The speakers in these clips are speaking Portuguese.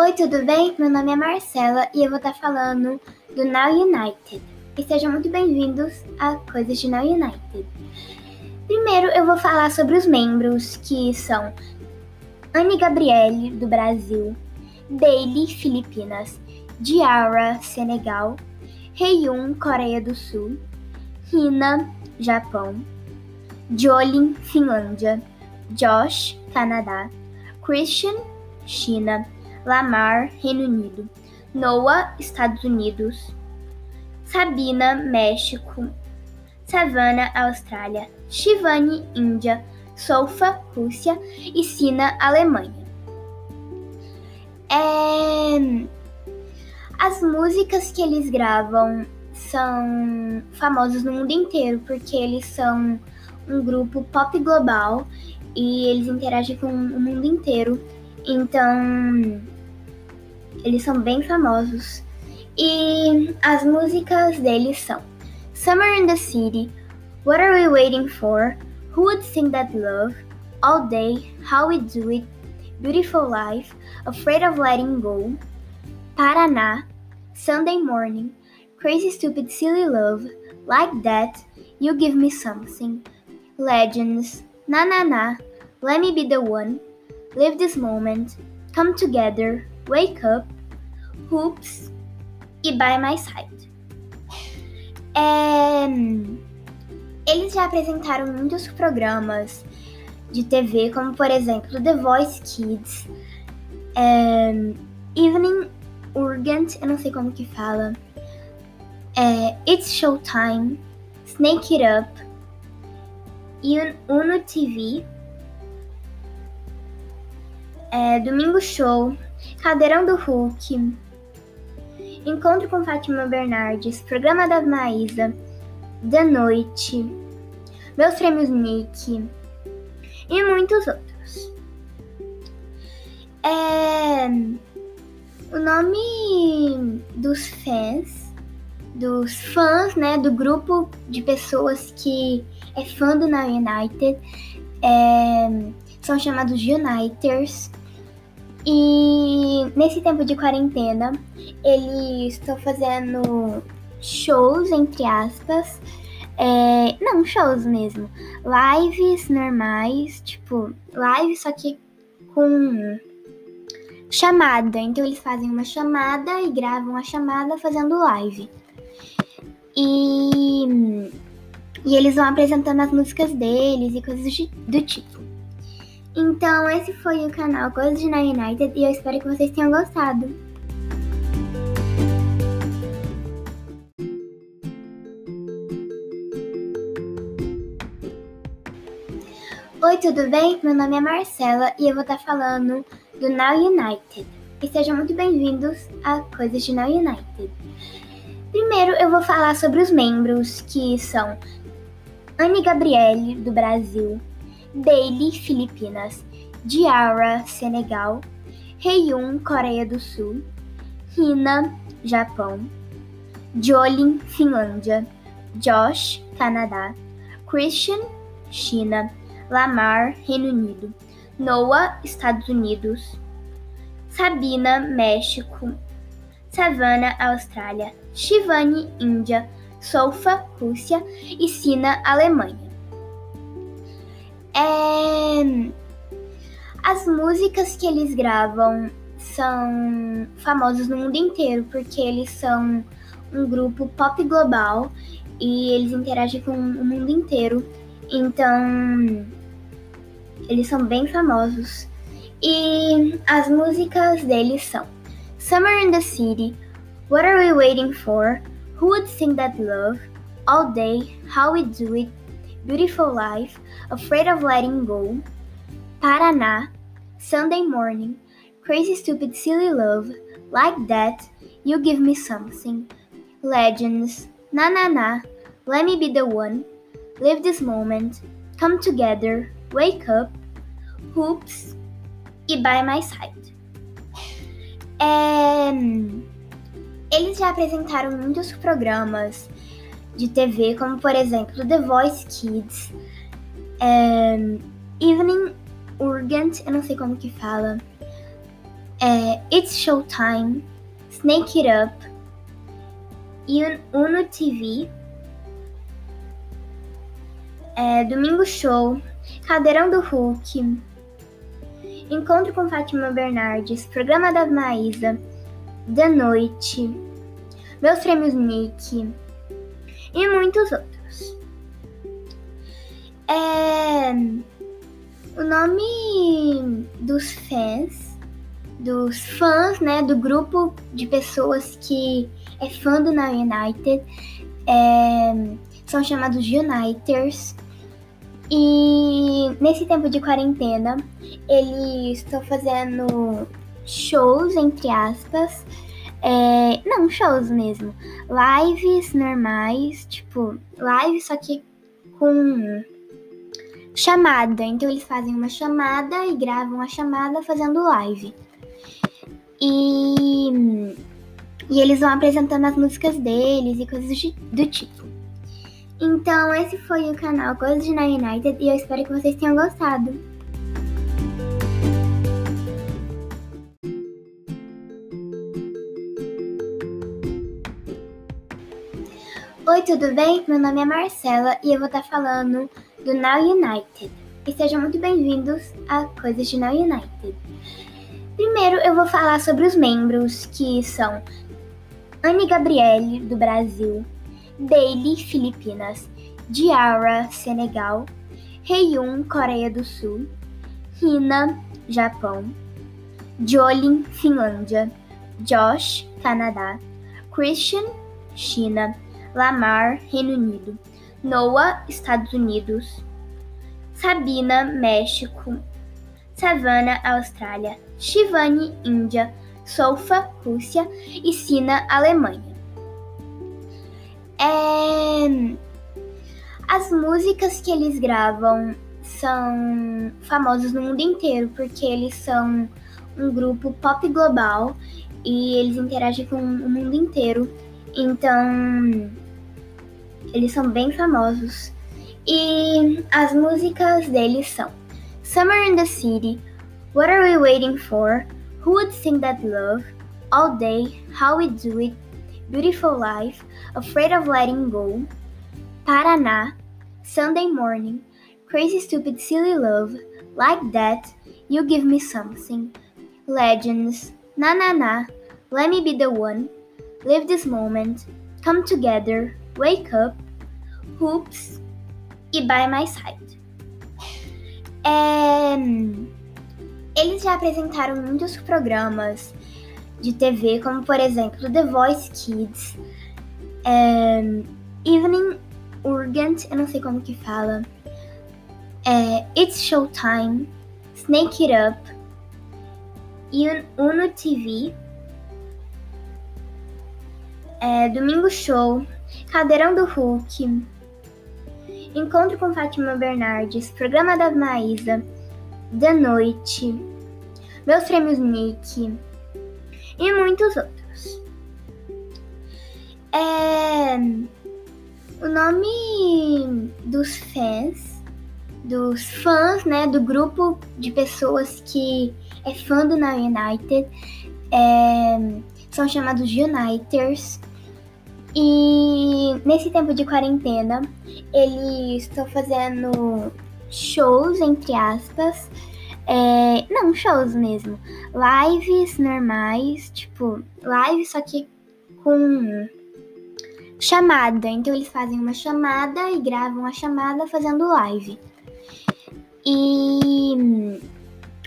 Oi, tudo bem? Meu nome é Marcela e eu vou estar falando do Now United. E sejam muito bem-vindos a Coisas de Now United. Primeiro eu vou falar sobre os membros, que são Anne Gabriele, do Brasil, Bailey, Filipinas, Diara, Senegal, Heiyun, Coreia do Sul, Hina, Japão, Jolin, Finlândia, Josh, Canadá, Christian, China, Lamar, Reino Unido, Noah, Estados Unidos, Sabina, México, Savannah, Austrália, Shivani, Índia, Sofa, Rússia. E Sina, Alemanha. É... As músicas que eles gravam são famosos no mundo inteiro porque eles são um grupo pop global e eles interagem com o mundo inteiro. Então, eles são bem famosos. E as músicas deles são Summer in the City, What Are We Waiting For? Who Would Sing That Love? All Day, How We Do It, Beautiful Life, Afraid of Letting Go, Paraná, Sunday Morning, Crazy Stupid Silly Love, Like That, You Give Me Something, Legends, Na Na Na, Let Me Be the One, Live This Moment, Come Together, Wake Up, Hoops e By My Side. É... Eles já apresentaram muitos programas de TV, como por exemplo The Voice Kids, é... Evening Urgent, eu não sei como que fala, é... It's Showtime, Snake It Up, Uno TV, é, Domingo Show, Caldeirão do Hulk, Encontro com Fátima Bernardes, Programa da Maísa, Da Noite, Meus Prêmios Nick e muitos outros. É, o nome dos fãs, dos fãs, né, do grupo de pessoas que é fã do Now United, é, são chamados Uniters. E nesse tempo de quarentena, eles estão fazendo shows, entre aspas. É, não, shows mesmo. Lives normais, tipo, live só que com chamada. Então eles fazem uma chamada e gravam a chamada fazendo live. E e eles vão apresentando as músicas deles e coisas do tipo. Então, esse foi o canal Coisas Na United e eu espero que vocês tenham gostado. Oi, tudo bem? Meu nome é Marcela e eu vou estar falando do Now United. E sejam muito bem-vindos a Coisas de Now United. Primeiro eu vou falar sobre os membros, que são Anne Gabriele, do Brasil, Bailey, Filipinas, Diara, Senegal, Heiyun, Coreia do Sul, Hina, Japão, Jolin, Finlândia, Josh, Canadá, Christian, China, Lamar, Reino Unido, Noah, Estados Unidos, Sabina, México, Savannah, Austrália, Shivani, Índia, Sofa, Rússia e Sina, Alemanha. É... As músicas que eles gravam são famosos no mundo inteiro porque eles são um grupo pop global e eles interagem com o mundo inteiro. Então, eles são bem famosos. E as músicas deles são Summer in the City, What Are We Waiting For? Who Would Sing That Love? All Day, How We Do It, Beautiful Life, Afraid of Letting Go, Paraná, Sunday Morning, Crazy Stupid Silly Love, Like That, You Give Me Something, Legends, Na Na Na, Let Me Be the One, Live This Moment, Come Together, Wake Up, Hoops e By My Side. É... Eles já apresentaram muitos programas de TV, como por exemplo The Voice Kids, um, Evening Urgent, eu não sei como que fala, é, It's Showtime, Snake It Up, Uno TV, é, Domingo Show, Caldeirão do Hulk, Encontro com Fátima Bernardes, Programa da Maísa, Da Noite, Meus Prêmios Nick e muitos outros. É, o nome dos fãs, dos fãs, né, do grupo de pessoas que é fã do Now United, é, são chamados Uniters. E nesse tempo de quarentena, eles estão fazendo shows, entre aspas. É, não, shows mesmo. Lives normais, tipo, live só que com chamada. Então eles fazem uma chamada e gravam a chamada fazendo live. E, e eles vão apresentando as músicas deles e coisas do tipo. Então, esse foi o canal Coisas de United e eu espero que vocês tenham gostado. Oi, tudo bem? Meu nome é Marcela e eu vou estar falando do Now United. E sejam muito bem-vindos a Coisas de Now United. Primeiro, eu vou falar sobre os membros que são Anne Gabriele, do Brasil, Bailey, Filipinas, Diara, Senegal, Heiyun, Coreia do Sul, Hina, Japão, Jolin, Finlândia, Josh, Canadá, Christian, China, Lamar, Reino Unido, Noah, Estados Unidos, Sabina, México, Savannah, Austrália, Shivani, Índia, Sofa, Rússia. E Sina, Alemanha. É... As músicas que eles gravam são famosas no mundo inteiro porque eles são um grupo pop global e eles interagem com o mundo inteiro. Então, eles são bem famosos. E as músicas deles são Summer in the City, What Are We Waiting For, Who Would Sing That Love, All Day, How We Do It, Beautiful Life, Afraid of Letting Go, Paraná, Sunday Morning, Crazy Stupid Silly Love, Like That, You Give Me Something, Legends, Na Na Na, Let Me Be the One, Live This Moment, Come Together, Wake Up, Hoops e By My Side. É... Eles já apresentaram muitos programas de TV, como por exemplo The Voice Kids, é, Evening Urgent, eu não sei como que fala, é, It's Showtime, Snake It Up, Uno TV, é, Domingo Show, Caldeirão do Hulk, Encontro com Fátima Bernardes, Programa da Maísa, Da Noite, Meus Prêmios Nick, e muitos outros. É, o nome dos fãs, dos fãs, né, do grupo de pessoas que é fã do Now United, é, são chamados Uniters. E nesse tempo de quarentena, eles estão fazendo shows, entre aspas, é, não, shows mesmo. Lives normais, tipo, live só que com chamada. Então eles fazem uma chamada e gravam a chamada fazendo live. E,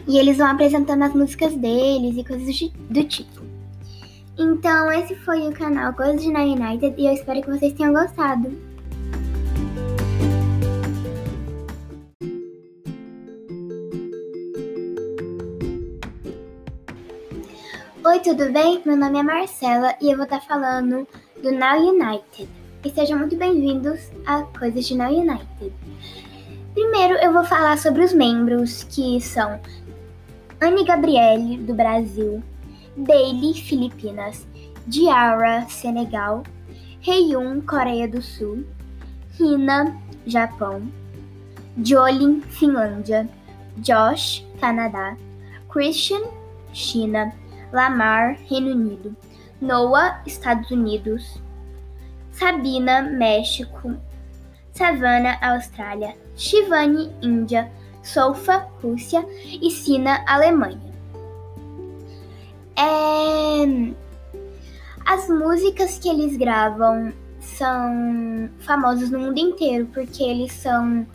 e eles vão apresentando as músicas deles e coisas do tipo. Então esse foi o canal Coisas de Nine United e eu espero que vocês tenham gostado. Oi, tudo bem? Meu nome é Marcela e eu vou estar falando do Now United. E sejam muito bem-vindos a Coisas de Now United. Primeiro eu vou falar sobre os membros que são Anne Gabriele, do Brasil, Bailey, Filipinas, Diara, Senegal, Heiyun, Coreia do Sul, Hina, Japão, Jolin, Finlândia, Josh, Canadá, Christian, China, Lamar, Reino Unido, Noah, Estados Unidos, Sabina, México, Savannah, Austrália, Shivani, Índia, Sofa, Rússia e Sina, Alemanha. É... As músicas que eles gravam são famosos no mundo inteiro porque eles são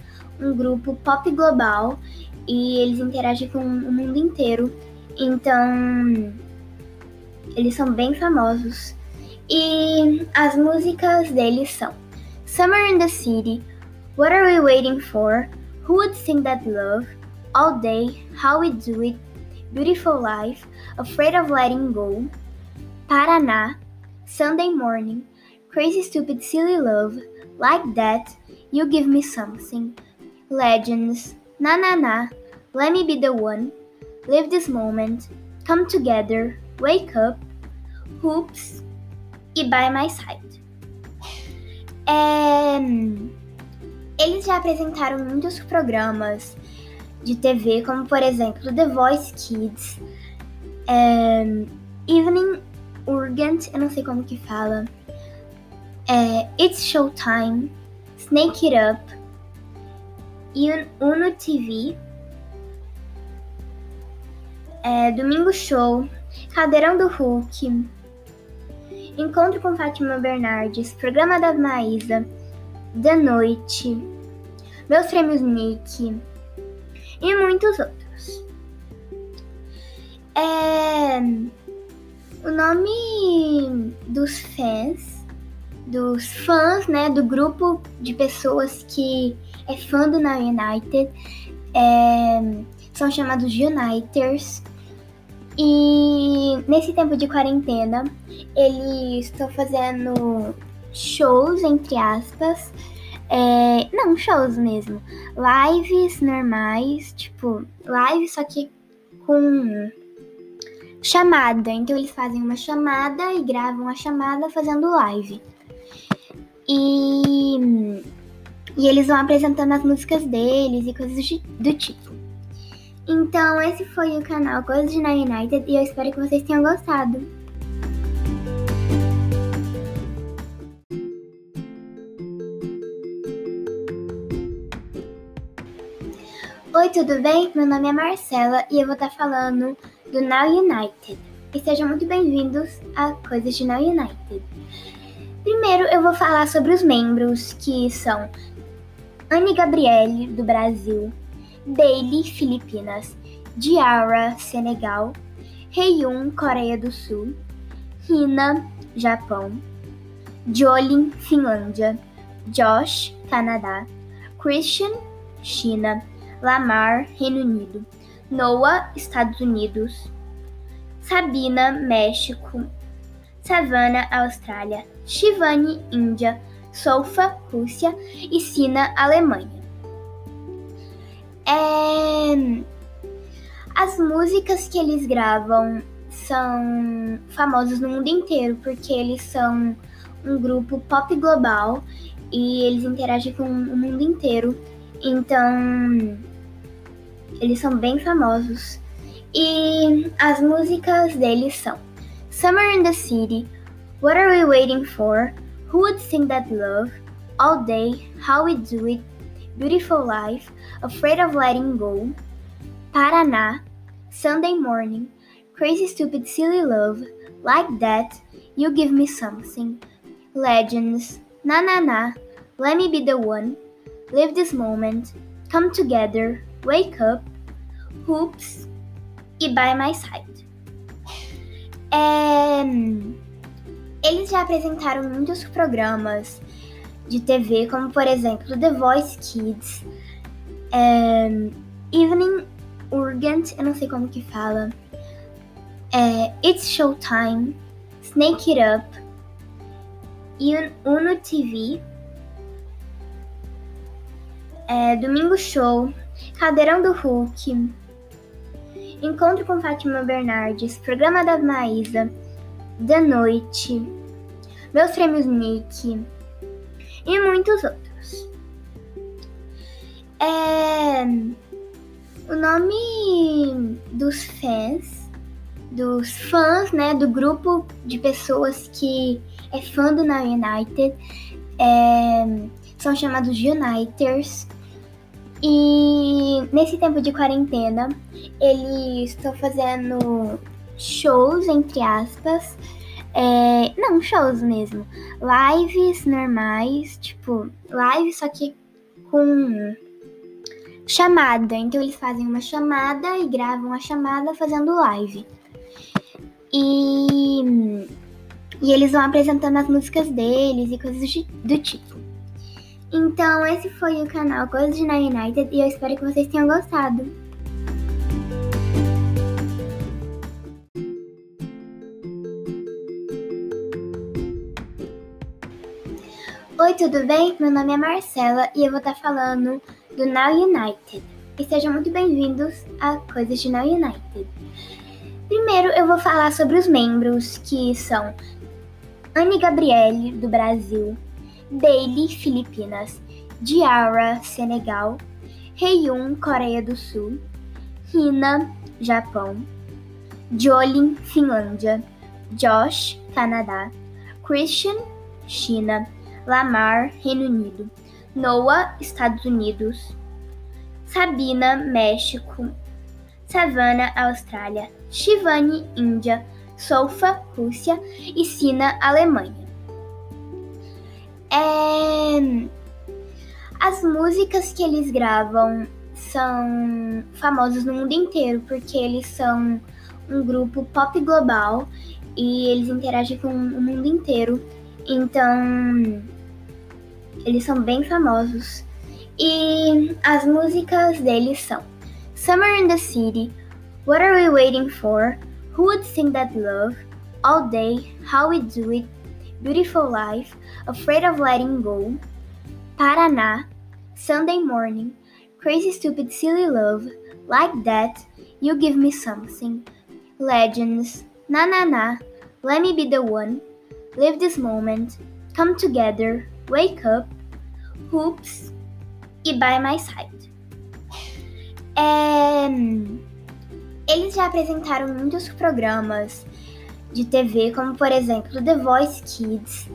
um grupo pop global e eles interagem com o mundo inteiro. Então, eles são bem famosos. E as músicas deles são Summer in the City, What Are We Waiting For? Who Would Sing That Love? All Day, How We Do It, Beautiful Life, Afraid of Letting Go, Paraná, Sunday Morning, Crazy Stupid Silly Love, Like That, You Give Me Something, Legends, Na Na Na, Let Me Be the One, Live This Moment, Come Together, Wake Up, Hoops e By My Side. É... Eles já apresentaram muitos programas de TV, como por exemplo The Voice Kids, é... Evening Urgent, eu não sei como que fala, é... It's Showtime, Snake It Up, Uno TV, é... Domingo Show, Caldeirão do Hulk, Encontro com Fátima Bernardes, Programa da Maísa, Da Noite, Meus Prêmios Nick e muitos outros. É... O nome dos fãs, dos fãs, né, do grupo de pessoas que é fã do Now United, é... são chamados Uniters. E nesse tempo de quarentena, eles estão fazendo shows, entre aspas. É, não, shows mesmo. Lives normais, tipo, live só que com chamada. Então eles fazem uma chamada e gravam a chamada fazendo live. E, e eles vão apresentando as músicas deles e coisas do tipo. Então, esse foi o canal Coisas de Na United e eu espero que vocês tenham gostado. Oi, tudo bem? Meu nome é Marcela e eu vou estar falando do Now United. E sejam muito bem-vindos a Coisas de Now United. Primeiro, eu vou falar sobre os membros que são Anne Gabriele, do Brasil, Bailey, Filipinas, Diara, Senegal, Heiyun, Coreia do Sul, Hina, Japão, Jolin, Finlândia, Josh, Canadá, Christian, China, Lamar, Reino Unido, Noah, Estados Unidos, Sabina, México, Savannah, Austrália, Shivani, Índia, Sofa, Rússia. E Sina, Alemanha. É... As músicas que eles gravam são famosas no mundo inteiro porque eles são um grupo pop global e eles interagem com o mundo inteiro. Então, eles são bem famosos. E as músicas deles são Summer in the City, What Are We Waiting For? Who Would Sing That Love? All Day, How We Do It, Beautiful Life, Afraid of Letting Go, Paraná, Sunday Morning, Crazy Stupid Silly Love, Like That, You Give Me Something, Legends, Na Na Na, Let Me Be the One, Live This Moment, Come Together, Wake Up, Hoops e By My Side. É... Eles já apresentaram muitos programas de TV, como por exemplo The Voice Kids, é, Evening Urgent, eu não sei como que fala, é, It's Showtime, Snake It Up, Uno TV, é, Domingo Show, Caldeirão do Hulk, Encontro com Fátima Bernardes, Programa da Maísa, Da Noite, Meus Prêmios Nick, e muitos outros. É... O nome dos fãs, dos fãs, né, do grupo de pessoas que é fã do Now United. É, são chamados Uniters. E nesse tempo de quarentena, eles estão fazendo shows, entre aspas. É, não, shows mesmo. Lives normais, tipo, live só que com chamada. Então eles fazem uma chamada e gravam a chamada fazendo live. E, e eles vão apresentando as músicas deles e coisas do tipo. Então esse foi o canal Coisas de Now United e eu espero que vocês tenham gostado. Oi, tudo bem? Meu nome é Marcela e eu vou estar falando do Now United. E sejam muito bem-vindos a Coisas de Now United. Primeiro eu vou falar sobre os membros, que são Anne Gabriele, do Brasil, Bailey, Filipinas, Diara, Senegal, Heiyun, Coreia do Sul, Hina, Japão, Jolin, Finlândia, Josh, Canadá, Christian, China, Lamar, Reino Unido, Noah, Estados Unidos, Sabina, México, Savannah, Austrália, Shivani, Índia, Sofa, Rússia e Sina, Alemanha. É... As músicas que eles gravam são famosas no mundo inteiro porque eles são um grupo pop global e eles interagem com o mundo inteiro. Então, eles são bem famosos. E as músicas deles são Summer in the City, What Are We Waiting For? Who Would Sing That Love? All Day, How We Do It, Beautiful Life, Afraid of Letting Go, Paraná, Sunday Morning, Crazy Stupid Silly Love, Like That, You Give Me Something, Legends, Na Na Na, Let Me Be the One, Live This Moment, Come Together, Wake Up, Hoops e By My Side. É... Eles já apresentaram muitos programas de TV, como por exemplo The Voice Kids,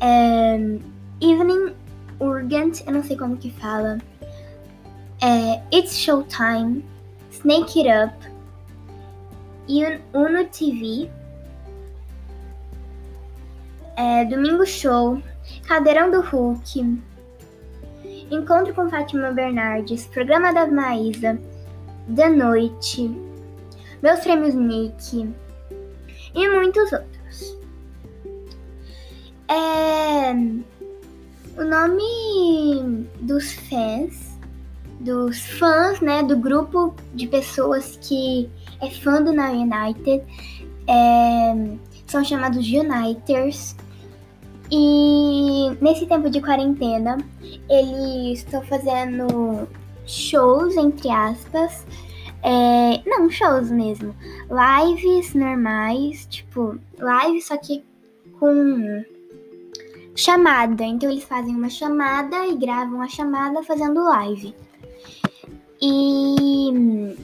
é... Evening Urgent, eu não sei como que fala, é... It's Showtime, Snake It Up, Uno TV, é... Domingo Show, Cadeirão do Hulk, Encontro com Fátima Bernardes, Programa da Maísa, Da Noite, Meus Prêmios Nick e muitos outros. É, o nome dos fãs, dos fãs, né, do grupo de pessoas que é fã do Now United, é, são chamados Uniters. E nesse tempo de quarentena, eles estão fazendo shows, entre aspas. É, não, shows mesmo. Lives normais, tipo, live só que com chamada. Então eles fazem uma chamada e gravam a chamada fazendo live. E,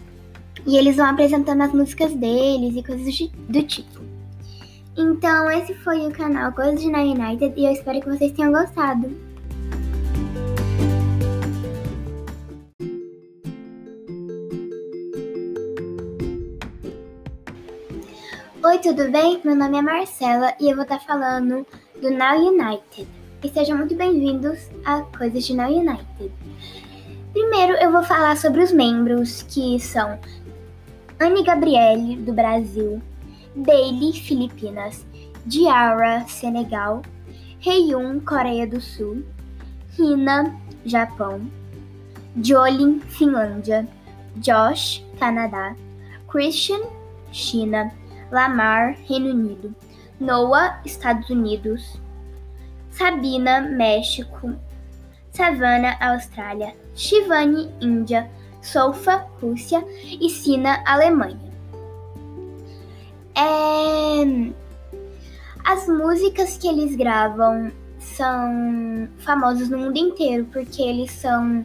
e eles vão apresentando as músicas deles e coisas do tipo. Então, esse foi o canal Coisas de Na United e eu espero que vocês tenham gostado. Oi, tudo bem? Meu nome é Marcela e eu vou estar falando do Now United. E sejam muito bem-vindos a Coisas de Now United. Primeiro eu vou falar sobre os membros, que são Anne Gabriele, do Brasil, Bailey, Filipinas, Diara, Senegal, Heiyun, Coreia do Sul, Hina, Japão, Jolin, Finlândia, Josh, Canadá, Christian, China, Lamar, Reino Unido, Noah, Estados Unidos, Sabina, México, Savannah, Austrália, Shivani, Índia, Sofa, Rússia. E Sina, Alemanha. É... As músicas que eles gravam são famosas no mundo inteiro porque eles são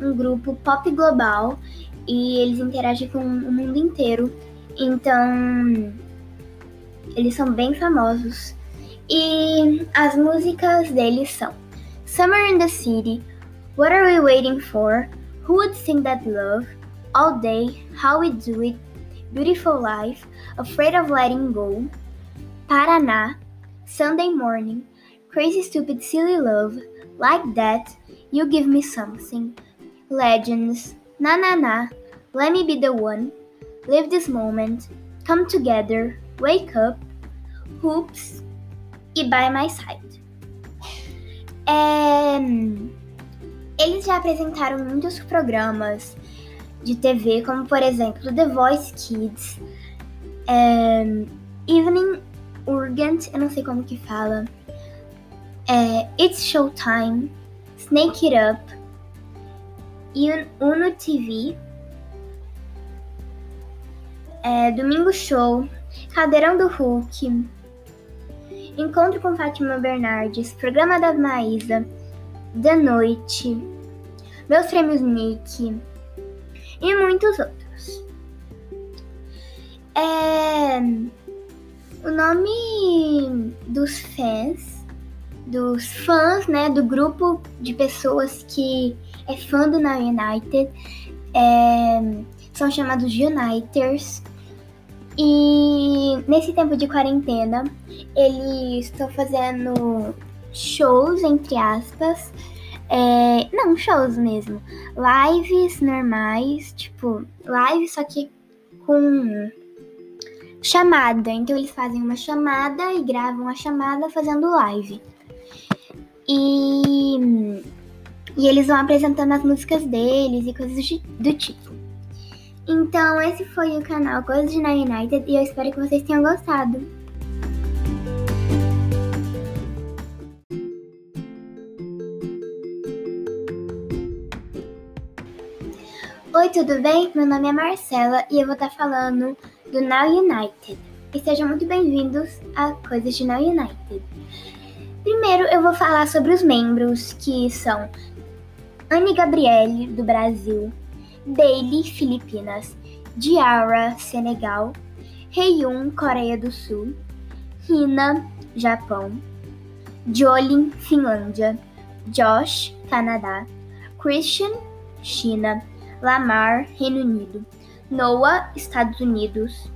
um grupo pop global e eles interagem com o mundo inteiro. Então, eles são bem famosos. E as músicas deles são Summer in the City, What Are We Waiting For? Who Would Sing That Love? All Day, How We Do It, Beautiful Life, Afraid of Letting Go, Paraná, Sunday Morning, Crazy Stupid Silly Love, Like That, You Give Me Something, Legends, Na Na Na, Let Me Be the One, Live This Moment, Come Together, Wake Up, Hoops e By My Side. É... Eles já apresentaram muitos programas de TV, como por exemplo The Voice Kids, é... Evening Urgent, eu não sei como que fala, é... It's Showtime, Snake It Up, Uno TV, é, Domingo Show, Cadeirão do Hulk, Encontro com Fátima Bernardes, Programa da Maísa, Da Noite, Meus Prêmios Nick e muitos outros. É, o nome dos fãs, dos fãs, né, do grupo de pessoas que é fã do Now United, é, são chamados Uniters. E nesse tempo de quarentena, eles estão fazendo shows, entre aspas. É, não, shows mesmo. Lives normais, tipo, live só que com chamada. Então eles fazem uma chamada e gravam a chamada fazendo live. E, e eles vão apresentando as músicas deles e coisas do tipo. Então, esse foi o canal Coisas de Na United e eu espero que vocês tenham gostado. Oi, tudo bem? Meu nome é Marcela e eu vou estar falando do Now United. E sejam muito bem-vindos a Coisas de Now United. Primeiro, eu vou falar sobre os membros, que são Anne Gabriele, do Brasil, Bailey, Filipinas, Diara, Senegal, Heiyun, Coreia do Sul, Hina, Japão, Jolin, Finlândia, Josh, Canadá, Christian, China, Lamar, Reino Unido, Noah, Estados Unidos,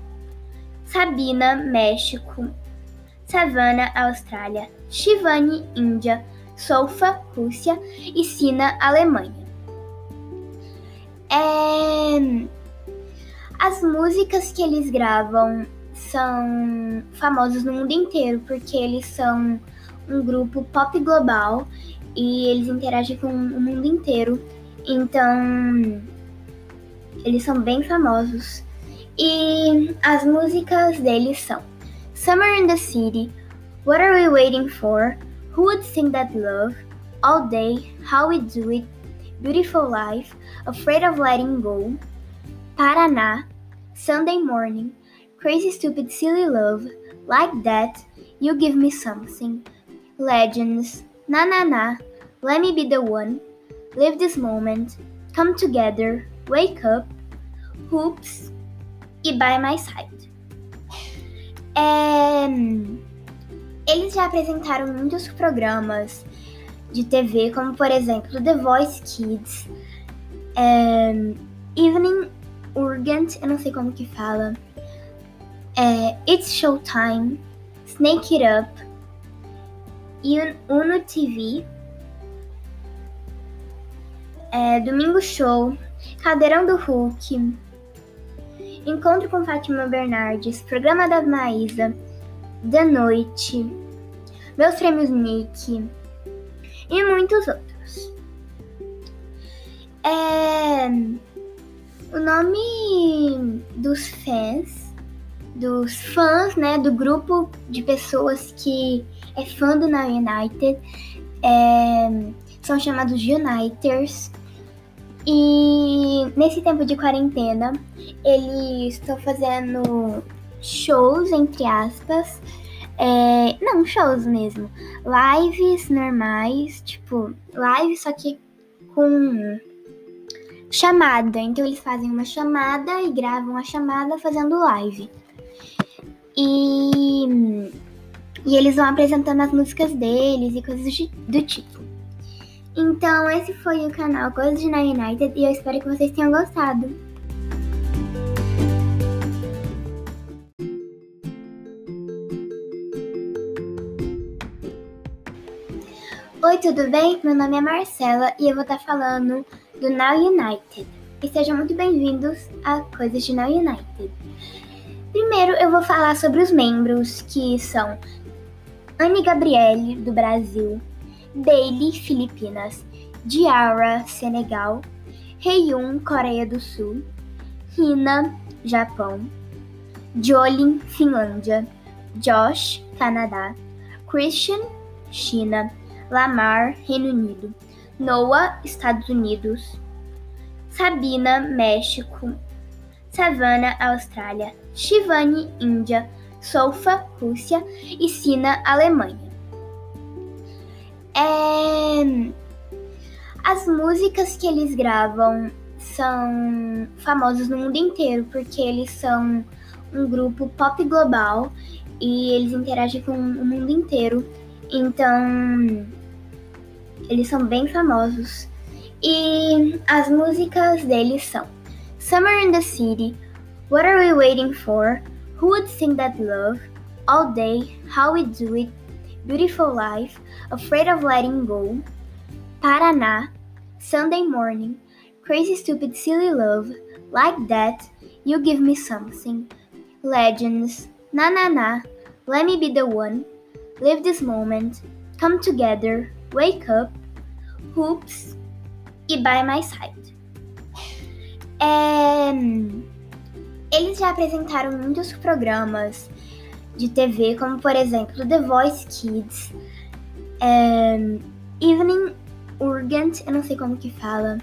Sabina, México, Savannah, Austrália, Shivani, Índia, Sofa, Rússia e Sina, Alemanha. É... As músicas que eles gravam são famosas no mundo inteiro, porque eles são um grupo pop global e eles interagem com o mundo inteiro. Então, eles são bem famosos. E as músicas deles são Summer in the City, What Are We Waiting For? Who Would Sing That Love? All Day, How We Do It, Beautiful Life, Afraid of Letting Go, Paraná, Sunday Morning, Crazy Stupid Silly Love, Like That, You Give Me Something, Legends, Na Na Na, Let Me Be the One, Live This Moment, Come Together, Wake Up, Hoops e By My Side. É... Eles já apresentaram muitos programas de TV, como por exemplo The Voice Kids, é, Evening Urgent, eu não sei como que fala, é, It's Showtime, Snake It Up, Uno TV, é, Domingo Show, Cadeirão do Hulk, Encontro com Fátima Bernardes, Programa da Maísa, Da Noite, Meus Prêmios Nick, e muitos outros. É, o nome dos fãs, dos fãs, né, do grupo de pessoas que é fã do Now United, é, são chamados Uniters. E nesse tempo de quarentena, eles estão fazendo shows, entre aspas, é, não, shows mesmo. Lives normais, tipo, live só que com chamada. Então eles fazem uma chamada e gravam a chamada fazendo live. E, e eles vão apresentando as músicas deles e coisas do tipo. Então esse foi o canal Coisas de Na United e eu espero que vocês tenham gostado. Oi, tudo bem? Meu nome é Marcela e eu vou estar falando do Now United. E sejam muito bem-vindos a Coisas de Now United. Primeiro eu vou falar sobre os membros, que são Anne Gabriele, do Brasil, Daily, Filipinas, Diara, Senegal, Heiyun, Coreia do Sul, Hina, Japão, Jolin, Finlândia, Josh, Canadá, Christian, China, Lamar, Reino Unido, Noah, Estados Unidos, Sabina, México, Savannah, Austrália, Shivani, Índia, Sofa, Rússia. E Sina, Alemanha. É... As músicas que eles gravam são famosas no mundo inteiro porque eles são um grupo pop global e eles interagem com o mundo inteiro. Então, eles são bem famosos. E as músicas deles são Summer in the City, What Are We Waiting For? Who Would Sing That Love? All Day, How We Do It, Beautiful Life, Afraid of Letting Go, Paraná, Sunday Morning, Crazy Stupid Silly Love, Like That, You Give Me Something, Legends, Na Na Na, Let Me Be the One, Live This Moment, Come Together, Wake Up, Hoops. E By My Side. É... Eles já apresentaram muitos programas de TV, como por exemplo The Voice Kids, é... Evening Urgent, eu não sei como que fala,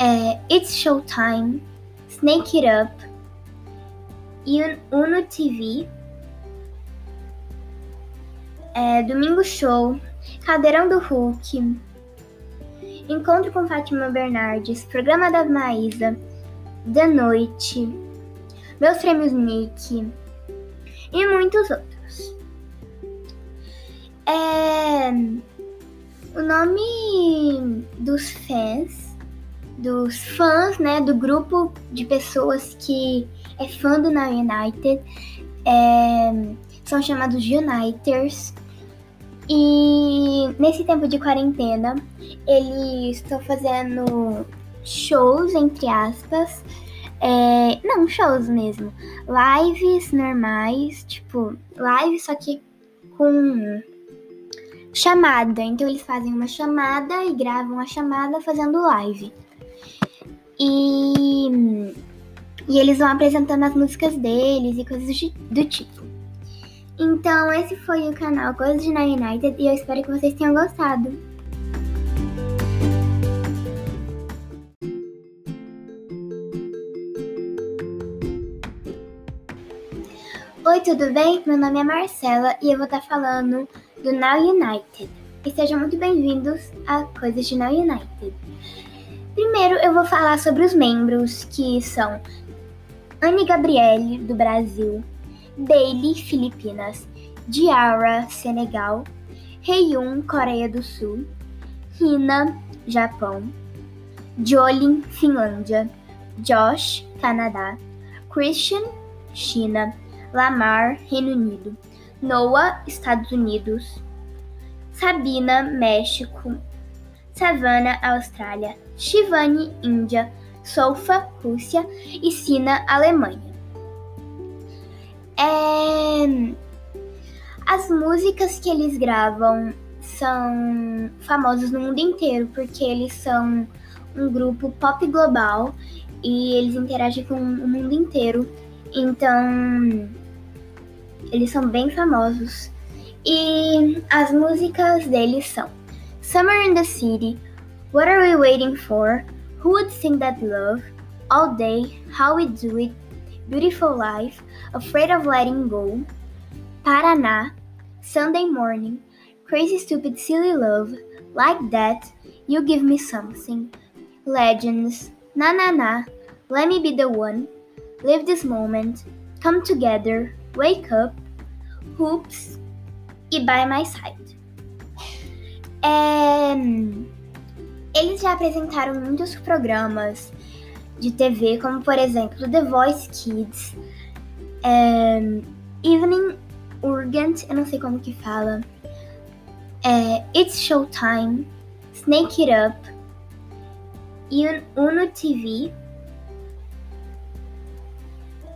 é... It's Showtime, Snake It Up, Uno TV, é... Domingo Show, Cadeirão do Hulk, Encontro com Fátima Bernardes, Programa da Maísa, Da Noite, Meus Prêmios Nick e muitos outros. É, o nome dos fãs, dos fãs, né, do grupo de pessoas que é fã do Now United, é, são chamados Uniters. E nesse tempo de quarentena, eles estão fazendo shows, entre aspas. É, não, shows mesmo. Lives normais, tipo, live só que com chamada. Então eles fazem uma chamada e gravam a chamada fazendo live. E, e eles vão apresentando as músicas deles e coisas do tipo. Então, esse foi o canal Coisas de Na United e eu espero que vocês tenham gostado. Oi, tudo bem? Meu nome é Marcela e eu vou estar falando do Now United. E sejam muito bem-vindos a Coisas de Now United. Primeiro eu vou falar sobre os membros, que são Anne Gabriele, do Brasil, Daily, Filipinas, Diara, Senegal, Heiyun, Coreia do Sul, Hina, Japão, Jolin, Finlândia, Josh, Canadá, Christian, China, Lamar, Reino Unido, Noah, Estados Unidos, Sabina, México, Savannah, Austrália, Shivani, Índia, Sofa, Rússia e Sina, Alemanha. É... As músicas que eles gravam são famosas no mundo inteiro porque eles são um grupo pop global e eles interagem com o mundo inteiro. Então, eles são bem famosos. E as músicas deles são Summer in the City, What Are We Waiting For? Who Would Sing That Love? All Day, How We Do It, Beautiful Life, Afraid of Letting Go, Paraná, Sunday Morning, Crazy Stupid Silly Love, Like That, You Give Me Something, Legends, Na Na Na, Let Me Be the One, Live This Moment, Come Together, Wake Up, Hoops e By My Side. É... Eles já apresentaram muitos programas de TV, como por exemplo The Voice Kids, é... Evening Urgent, eu não sei como que fala, é... It's Showtime, Snake It Up, Uno TV,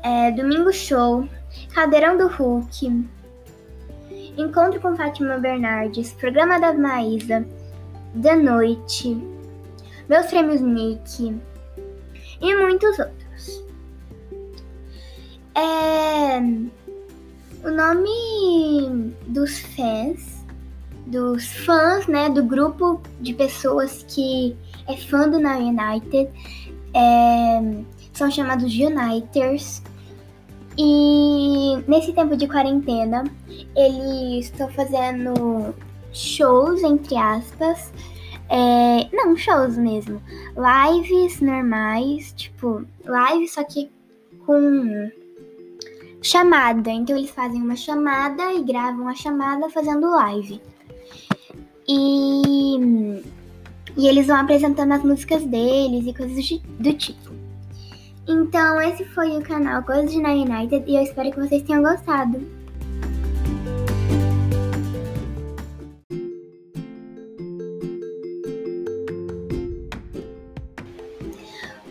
é, Domingo Show, Cadeirão do Hulk, Encontro com Fátima Bernardes, Programa da Maísa, Da Noite, Meus Prêmios Nick e muitos outros. É, o nome dos fãs, dos fãs, né, do grupo de pessoas que é fã do Now United, é, são chamados Uniters. E nesse tempo de quarentena, eles estão fazendo shows, entre aspas. É, não, shows mesmo. Lives normais, tipo, live só que com chamada. Então eles fazem uma chamada e gravam a chamada fazendo live. E, e eles vão apresentando as músicas deles e coisas do tipo. Então, esse foi o canal Coisas de Na United e eu espero que vocês tenham gostado.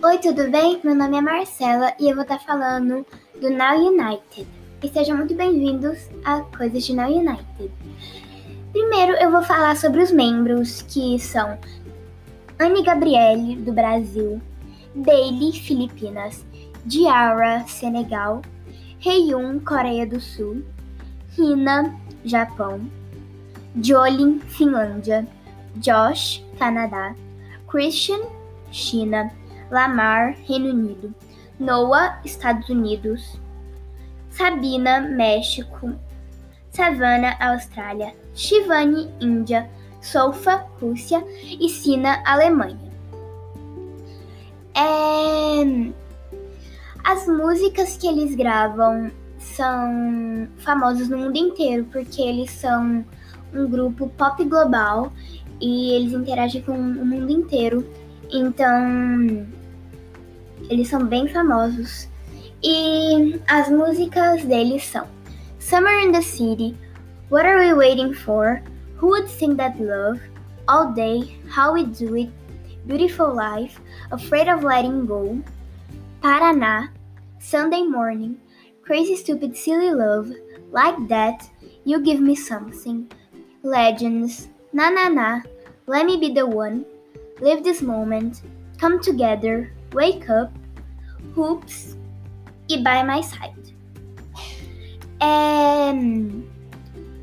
Oi, tudo bem? Meu nome é Marcela e eu vou estar falando do Now United. E sejam muito bem-vindos a Coisas de Now United. Primeiro, eu vou falar sobre os membros que são Anne Gabriele, do Brasil, Daily, Filipinas, Diara, Senegal, Heiyun, Coreia do Sul, Hina, Japão, Jolin, Finlândia, Josh, Canadá, Christian, China, Lamar, Reino Unido, Noah, Estados Unidos, Sabina, México, Savannah, Austrália, Shivani, Índia, Sofa, Rússia. E Sina, Alemanha. É... As músicas que eles gravam são famosos no mundo inteiro, porque eles são um grupo pop global e eles interagem com o mundo inteiro. Então, eles são bem famosos. E as músicas deles são Summer in the City, What Are We Waiting For, Who Would Sing That Love, All Day, How We Do It, Beautiful Life, Afraid of Letting Go, Paraná, Sunday Morning, Crazy Stupid Silly Love, Like That, You Give Me Something, Legends, Na Na Na, Let Me Be the One, Live This Moment, Come Together, Wake Up, Hoops e By My Side. É...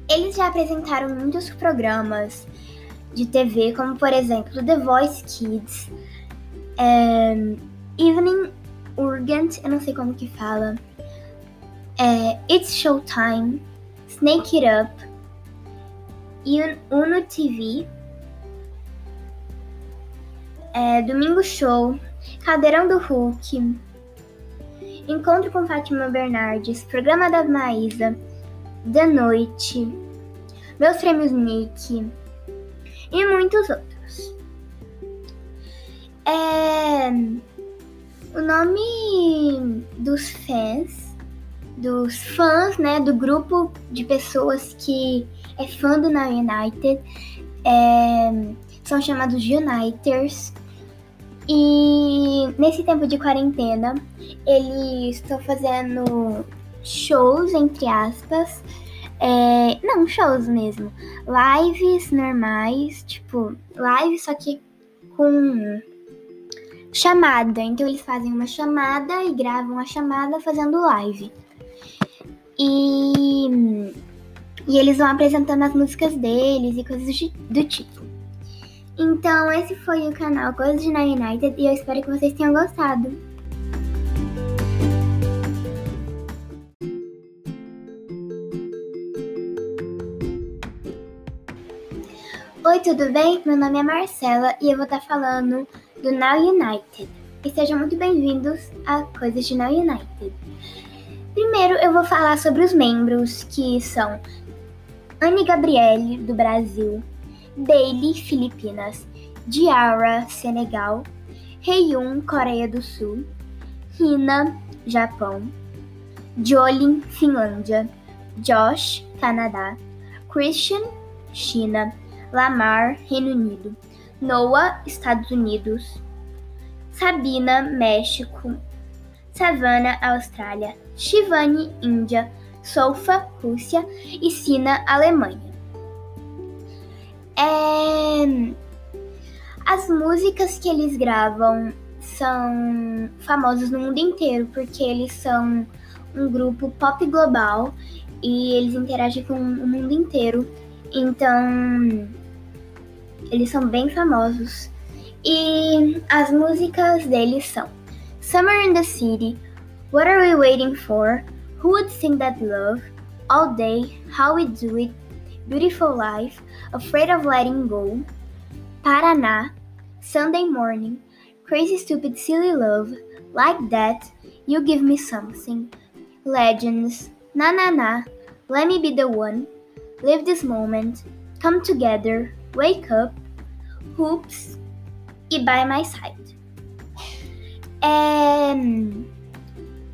Eles já apresentaram muitos programas de TV, como por exemplo The Voice Kids, é, Evening Urgent, eu não sei como que fala, é, It's Showtime, Snake It Up, Uno TV, é, Domingo Show, Cadeirão do Hulk, Encontro com Fátima Bernardes, Programa da Maísa, Da Noite, Meus Prêmios Nick, e muitos outros. É, o nome dos fãs, dos fãs, né, do grupo de pessoas que é fã do Now United, é, são chamados Uniters. E nesse tempo de quarentena, eles estão fazendo shows, entre aspas, é, não, shows mesmo. Lives normais, tipo, live só que com chamada. Então eles fazem uma chamada e gravam a chamada fazendo live. E, e eles vão apresentando as músicas deles e coisas do tipo. Então esse foi o canal Coisas de Na United e eu espero que vocês tenham gostado. Oi, tudo bem? Meu nome é Marcela e eu vou estar falando do Now United. E sejam muito bem-vindos a Coisas de Now United. Primeiro eu vou falar sobre os membros que são Anne Gabriele, do Brasil, Bailey, Filipinas, Diara, Senegal, Heiyun, Coreia do Sul, Hina, Japão, Jolin, Finlândia, Josh, Canadá, Christian, China, Lamar, Reino Unido, Noah, Estados Unidos, Sabina, México, Savannah, Austrália, Shivani, Índia, Sofa, Rússia. E Sina, Alemanha. É... As músicas que eles gravam são famosos no mundo inteiro porque eles são um grupo pop global e eles interagem com o mundo inteiro. Então, eles são bem famosos. E as músicas deles são Summer in the City, What Are We Waiting For? Who Would Sing That Love? All Day, How We Do It, Beautiful Life, Afraid of Letting Go, Paraná, Sunday Morning, Crazy Stupid Silly Love, Like That, You Give Me Something, Legends, Na Na Na, Let Me Be the One, Live This Moment, Come Together, Wake Up, Hoops e By My Side. É...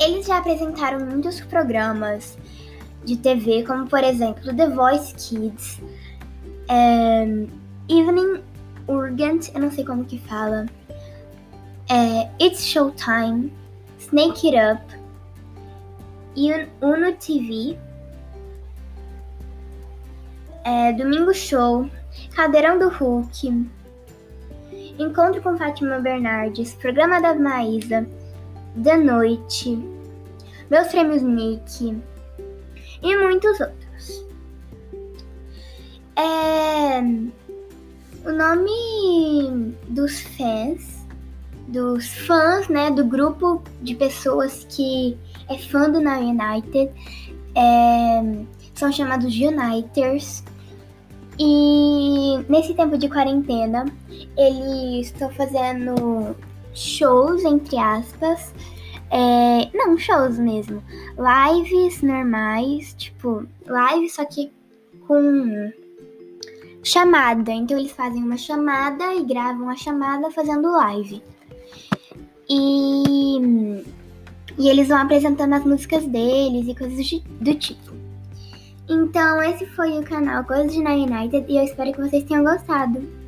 Eles já apresentaram muitos programas de TV, como por exemplo The Voice Kids, é... Evening Urgent, eu não sei como que fala, é... It's Showtime, Snake It Up, Uno TV, é... Domingo Show, Caldeirão do Hulk, Encontro com Fátima Bernardes, Programa da Maísa, Da Noite, Meus Prêmios Nick e muitos outros. É... O nome dos fãs, dos fãs, né, do grupo de pessoas que é fã do Now United, é... são chamados Uniters. E nesse tempo de quarentena, eles estão fazendo shows, entre aspas. É, não, shows mesmo. Lives normais, tipo, live só que com chamada. Então eles fazem uma chamada e gravam a chamada fazendo live. E, e eles vão apresentando as músicas deles e coisas do tipo. Então, esse foi o canal Coisas de Na United e eu espero que vocês tenham gostado.